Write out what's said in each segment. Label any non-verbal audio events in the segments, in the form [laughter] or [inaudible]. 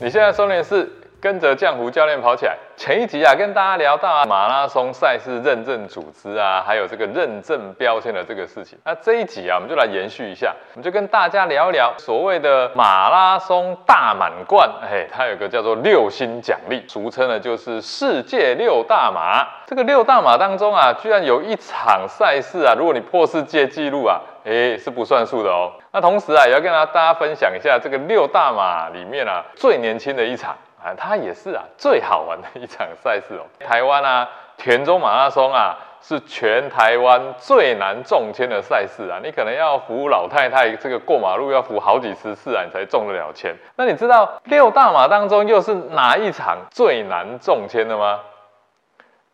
你现在收听是跟着浆糊教练跑起来。前一集啊，跟大家聊到啊马拉松赛事认证组织啊，还有这个认证标签的这个事情。那这一集啊，我们就来延续一下，我们就跟大家聊一聊所谓的马拉松大满贯。哎，它有个叫做六星奖励，俗称的就是世界六大马。这个六大马当中啊，居然有一场赛事啊，如果你破世界纪录啊，哎，是不算数的哦。那同时啊，也要跟大家分享一下这个六大马里面啊最年轻的一场。啊，它也是啊，最好玩的一场赛事哦。台湾啊，田中马拉松啊，是全台湾最难中签的赛事啊。你可能要扶老太太这个过马路要扶好几十次啊，你才中得了签。那你知道六大马当中又是哪一场最难中签的吗？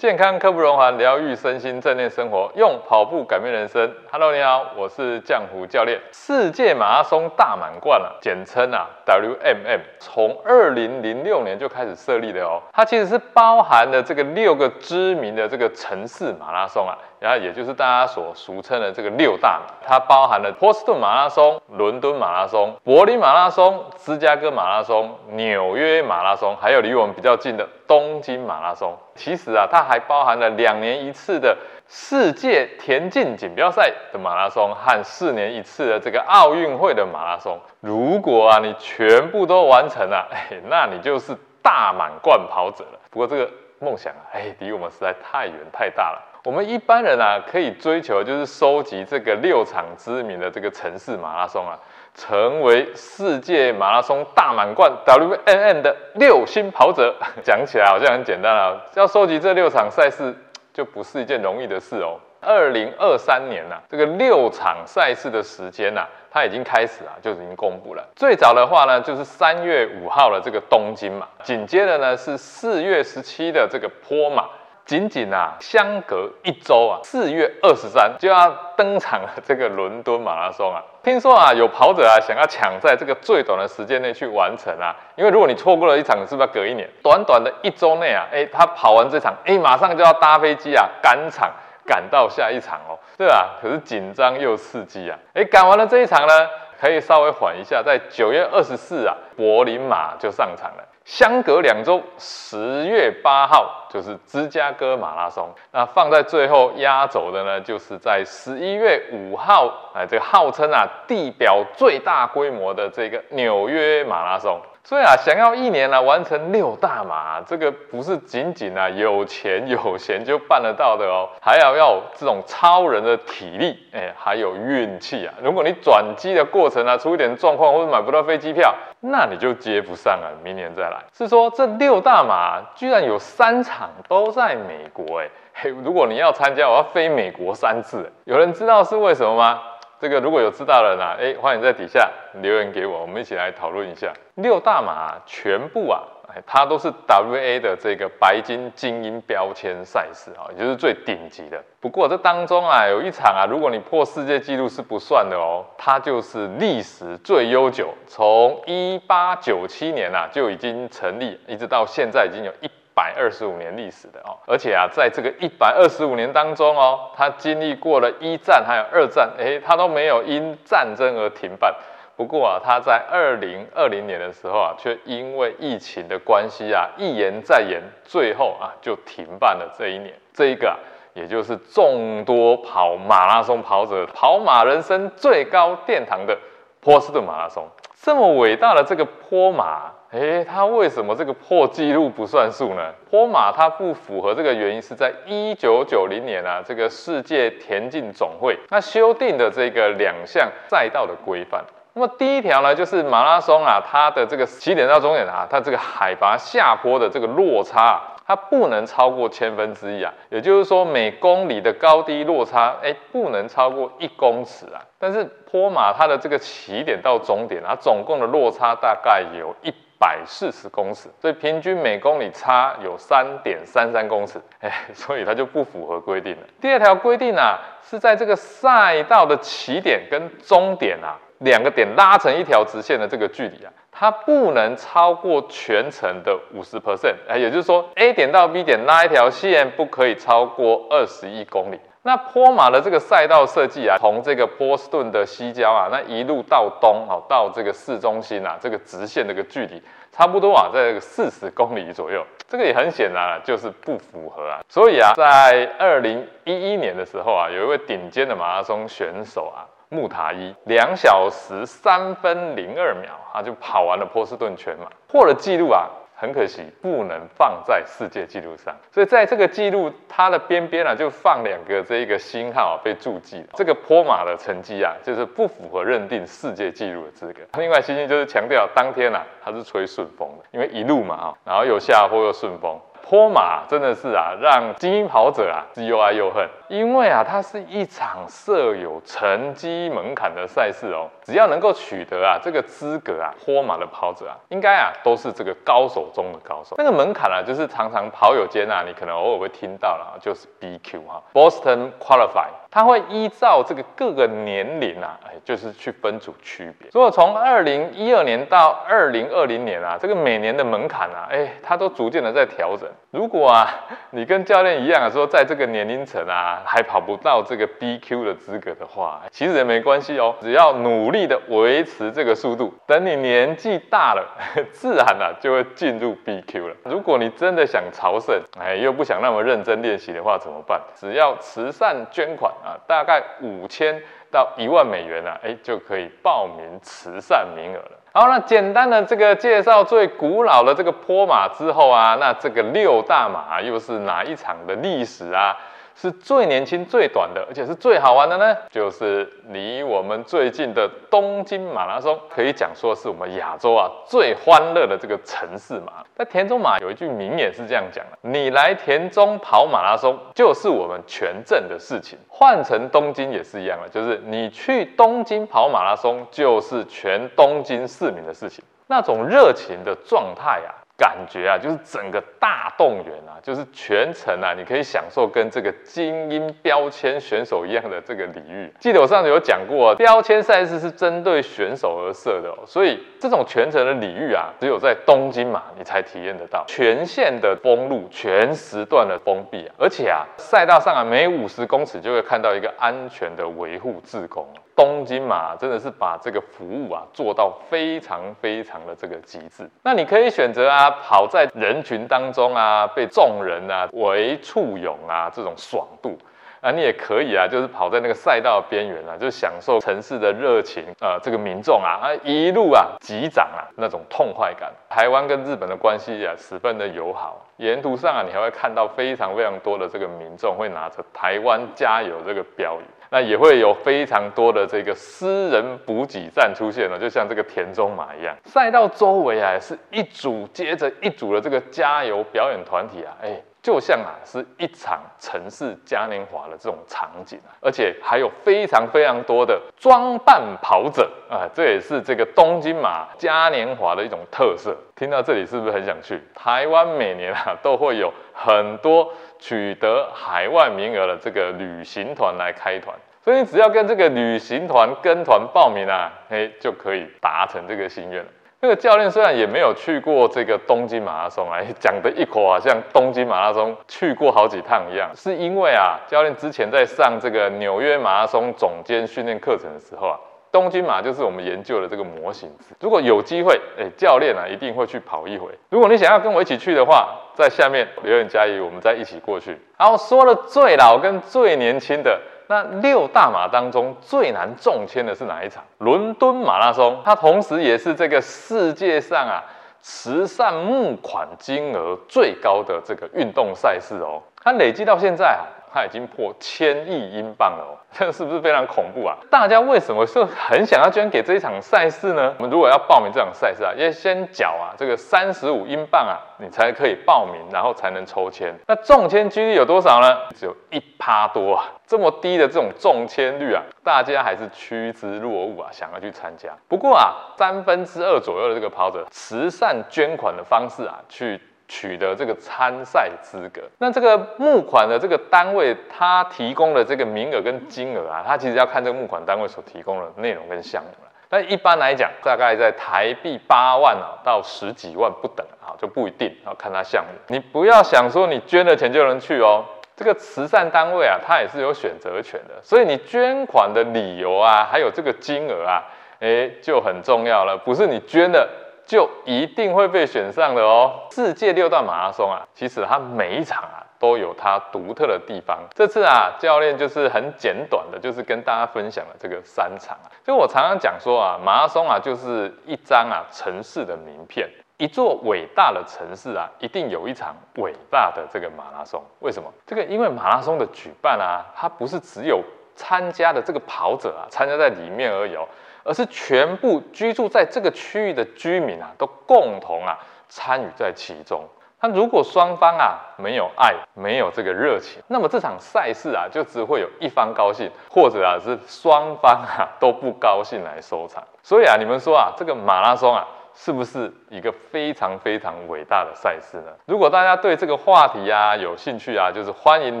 健康刻不容缓，疗愈身心，正念生活，用跑步改变人生。Hello，你好，我是浆糊教练。世界马拉松大满贯啊，简称啊 WMM，从二零零六年就开始设立的哦。它其实是包含了这个六个知名的这个城市马拉松啊。然后也就是大家所俗称的这个六大，它包含了波士顿马拉松、伦敦马拉松、柏林马拉松、芝加哥马拉松、纽约马拉松，还有离我们比较近的东京马拉松。其实啊，它还包含了两年一次的世界田径锦标赛的马拉松和四年一次的这个奥运会的马拉松。如果啊你全部都完成了，[laughs] 哎，那你就是大满贯跑者了。不过这个梦想啊，哎，离我们实在太远太大了。我们一般人啊，可以追求就是收集这个六场知名的这个城市马拉松啊，成为世界马拉松大满贯 WNN 的六星跑者。[laughs] 讲起来好像很简单啊，要收集这六场赛事 [tsk] 就不是一件容易的事哦。二零二三年呐，这个六场赛事的时间呐，它已经开始啊，就已经公布了。最早的话呢，就是三月五号的这个东京嘛，紧接着呢是四月十七的这个坡马。仅仅啊，相隔一周啊，四月二十三就要登场了这个伦敦马拉松啊。听说啊，有跑者啊想要抢在这个最短的时间内去完成啊，因为如果你错过了一场，是不是要隔一年？短短的一周内啊，哎，他跑完这场，哎，马上就要搭飞机啊，赶场赶到下一场哦，对吧？可是紧张又刺激啊，哎，赶完了这一场呢，可以稍微缓一下，在九月二十四啊，柏林马就上场了。相隔两周，十月八号就是芝加哥马拉松。那放在最后压轴的呢，就是在十一月五号，哎，这个号称啊地表最大规模的这个纽约马拉松。所以啊，想要一年呢完成六大马，这个不是仅仅啊有钱有闲就办得到的哦，[laughs] 还要要这种超人的体力，哎，还有运气啊。如果你转机的过程啊出一点状况，或者买不到飞机票，那你就接不上啊，明年再来。是说这六大马居然有三场都在美国，哎，嘿，如果你要参加，我要飞美国三次。有人知道是为什么吗？这个如果有知道的人啊，哎，欢迎在底下留言给我，我们一起来讨论一下。六大马全部啊，哎，它都是 WA 的这个白金精英标签赛事啊，也就是最顶级的。不过这当中啊，有一场啊，如果你破世界纪录是不算的哦，它就是历史最悠久，从一八九七年啊就已经成立，一直到现在已经有一。百二十五年历史的哦，而且啊，在这个一百二十五年当中哦，它经历过了一战还有二战，诶，它都没有因战争而停办。不过啊，它在二零二零年的时候啊，却因为疫情的关系啊，一延再延，最后啊就停办了这一年。这一个啊，也就是众多跑马拉松跑者跑马人生最高殿堂的波士顿马拉松，这么伟大的这个坡马。诶，它为什么这个破纪录不算数呢？坡马它不符合这个原因，是在一九九零年啊，这个世界田径总会那修订的这个两项赛道的规范。那么第一条呢，就是马拉松啊，它的这个起点到终点啊，它这个海拔下坡的这个落差，它不能超过千分之一啊。也就是说，每公里的高低落差，哎，不能超过一公尺啊。但是坡马它的这个起点到终点啊，总共的落差大概有一。百四十公尺，所以平均每公里差有三点三三公尺，哎，[laughs] 所以它就不符合规定了。第二条规定啊，是在这个赛道的起点跟终点啊，两个点拉成一条直线的这个距离啊，它不能超过全程的五十 percent，哎，也就是说 A 点到 B 点拉一条线不可以超过二十一公里。那坡马的这个赛道设计啊，从这个波士顿的西郊啊，那一路到东哦，到这个市中心啊，这个直线这个距离差不多啊，在这个四十公里左右，这个也很显然啊，就是不符合啊。所以啊，在二零一一年的时候啊，有一位顶尖的马拉松选手啊，穆塔伊，两小时三分零二秒，他就跑完了波士顿全马，破了纪录啊。很可惜，不能放在世界纪录上，所以在这个记录它的边边啊，就放两个这一个星号被注记。这个坡马的成绩啊，就是不符合认定世界纪录的资格。另外，星星就是强调当天啊，它是吹顺风的，因为一路嘛啊，然后有下坡又顺风。坡马真的是啊，让精英跑者啊是又爱又恨，因为啊，它是一场设有成绩门槛的赛事哦。只要能够取得啊这个资格啊，坡马的跑者啊，应该啊都是这个高手中的高手。那个门槛啊，就是常常跑友间啊，你可能偶尔会听到了，就是 BQ 哈，Boston Qualify，它会依照这个各个年龄啊，哎，就是去分组区别。所以从二零一二年到二零二零年啊，这个每年的门槛啊，哎，它都逐渐的在调整。如果啊，你跟教练一样，说在这个年龄层啊，还跑不到这个 BQ 的资格的话，其实也没关系哦，只要努力的维持这个速度，等你年纪大了，[laughs] 自然啊就会进入 BQ 了。如果你真的想朝圣，哎，又不想那么认真练习的话，怎么办？只要慈善捐款啊，大概五千到一万美元啊，哎，就可以报名慈善名额了。好，那简单的这个介绍最古老的这个坡马之后啊，那这个六大马又是哪一场的历史啊？是最年轻、最短的，而且是最好玩的呢，就是离我们最近的东京马拉松，可以讲说是我们亚洲啊最欢乐的这个城市嘛。在田中马有一句名言是这样讲的：你来田中跑马拉松，就是我们全镇的事情。换成东京也是一样的，就是你去东京跑马拉松，就是全东京市民的事情。那种热情的状态啊！感觉啊，就是整个大动员啊，就是全程啊，你可以享受跟这个精英标签选手一样的这个礼遇。记得我上次有讲过，标签赛事是针对选手而设的，所以这种全程的礼遇啊，只有在东京嘛，你才体验得到。全线的封路，全时段的封闭啊，而且啊，赛道上啊，每五十公尺就会看到一个安全的维护自工。东京嘛真的是把这个服务啊做到非常非常的这个极致。那你可以选择啊跑在人群当中啊，被众人啊围簇拥啊这种爽度啊，你也可以啊，就是跑在那个赛道边缘啊，就享受城市的热情啊，这个民众啊啊一路啊击掌啊那种痛快感。台湾跟日本的关系啊十分的友好，沿途上啊你还会看到非常非常多的这个民众会拿着台湾加油这个标语。那也会有非常多的这个私人补给站出现了，就像这个田中马一样，赛道周围啊是一组接着一组的这个加油表演团体啊，哎，就像啊是一场城市嘉年华的这种场景，而且还有非常非常多的装扮跑者啊，这也是这个东京马嘉年华的一种特色。听到这里是不是很想去？台湾每年啊都会有很多。取得海外名额的这个旅行团来开团，所以你只要跟这个旅行团跟团报名啊，哎，就可以达成这个心愿了。那个教练虽然也没有去过这个东京马拉松啊，讲的一口好像东京马拉松去过好几趟一样，是因为啊，教练之前在上这个纽约马拉松总监训练课程的时候啊。东京马就是我们研究的这个模型。如果有机会，哎，教练啊，一定会去跑一回。如果你想要跟我一起去的话，在下面留言加一，我们再一起过去。然后说了最老跟最年轻的那六大马当中，最难中签的是哪一场？伦敦马拉松，它同时也是这个世界上啊慈善募款金额最高的这个运动赛事哦。它累计到现在啊。它已经破千亿英镑了哦，[laughs] 这是不是非常恐怖啊？大家为什么是很想要捐给这一场赛事呢？我们如果要报名这场赛事啊，要先缴啊这个三十五英镑啊，你才可以报名，然后才能抽签。那中签几率有多少呢？只有一趴多啊，这么低的这种中签率啊，大家还是趋之若鹜啊，想要去参加。不过啊，三分之二左右的这个跑者，慈善捐款的方式啊，去。取得这个参赛资格，那这个募款的这个单位，他提供的这个名额跟金额啊，他其实要看这个募款单位所提供的内容跟项目了。但一般来讲，大概在台币八万啊到十几万不等啊，就不一定要看他项目。你不要想说你捐了钱就能去哦，这个慈善单位啊，它也是有选择权的，所以你捐款的理由啊，还有这个金额啊，哎就很重要了，不是你捐的。就一定会被选上的哦。世界六大马拉松啊，其实它每一场啊都有它独特的地方。这次啊，教练就是很简短的，就是跟大家分享了这个三场啊。就我常常讲说啊，马拉松啊就是一张啊城市的名片。一座伟大的城市啊，一定有一场伟大的这个马拉松。为什么？这个因为马拉松的举办啊，它不是只有参加的这个跑者啊参加在里面而已哦，而是全部居住在这个区域的居民啊都共同啊参与在其中。那如果双方啊没有爱，没有这个热情，那么这场赛事啊就只会有一方高兴，或者啊是双方啊都不高兴来收场。所以啊，你们说啊，这个马拉松啊。是不是一个非常非常伟大的赛事呢？如果大家对这个话题啊有兴趣啊，就是欢迎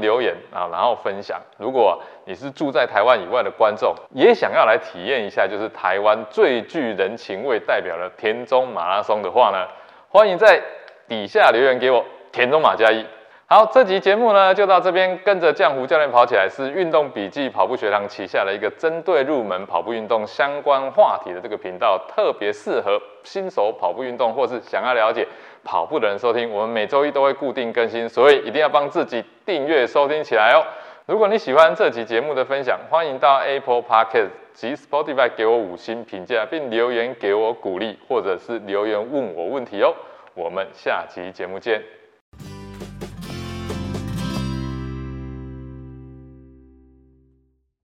留言啊，然后分享。如果你是住在台湾以外的观众，也想要来体验一下，就是台湾最具人情味代表的田中马拉松的话呢，欢迎在底下留言给我，田中马加一。好，这集节目呢就到这边。跟着浆糊教练跑起来是运动笔记跑步学堂旗下的一个针对入门跑步运动相关话题的这个频道，特别适合新手跑步运动或是想要了解跑步的人收听。我们每周一都会固定更新，所以一定要帮自己订阅收听起来哦。如果你喜欢这集节目的分享，欢迎到 Apple Podcast 及 Spotify 给我五星评价，并留言给我鼓励，或者是留言问我问题哦。我们下集节目见。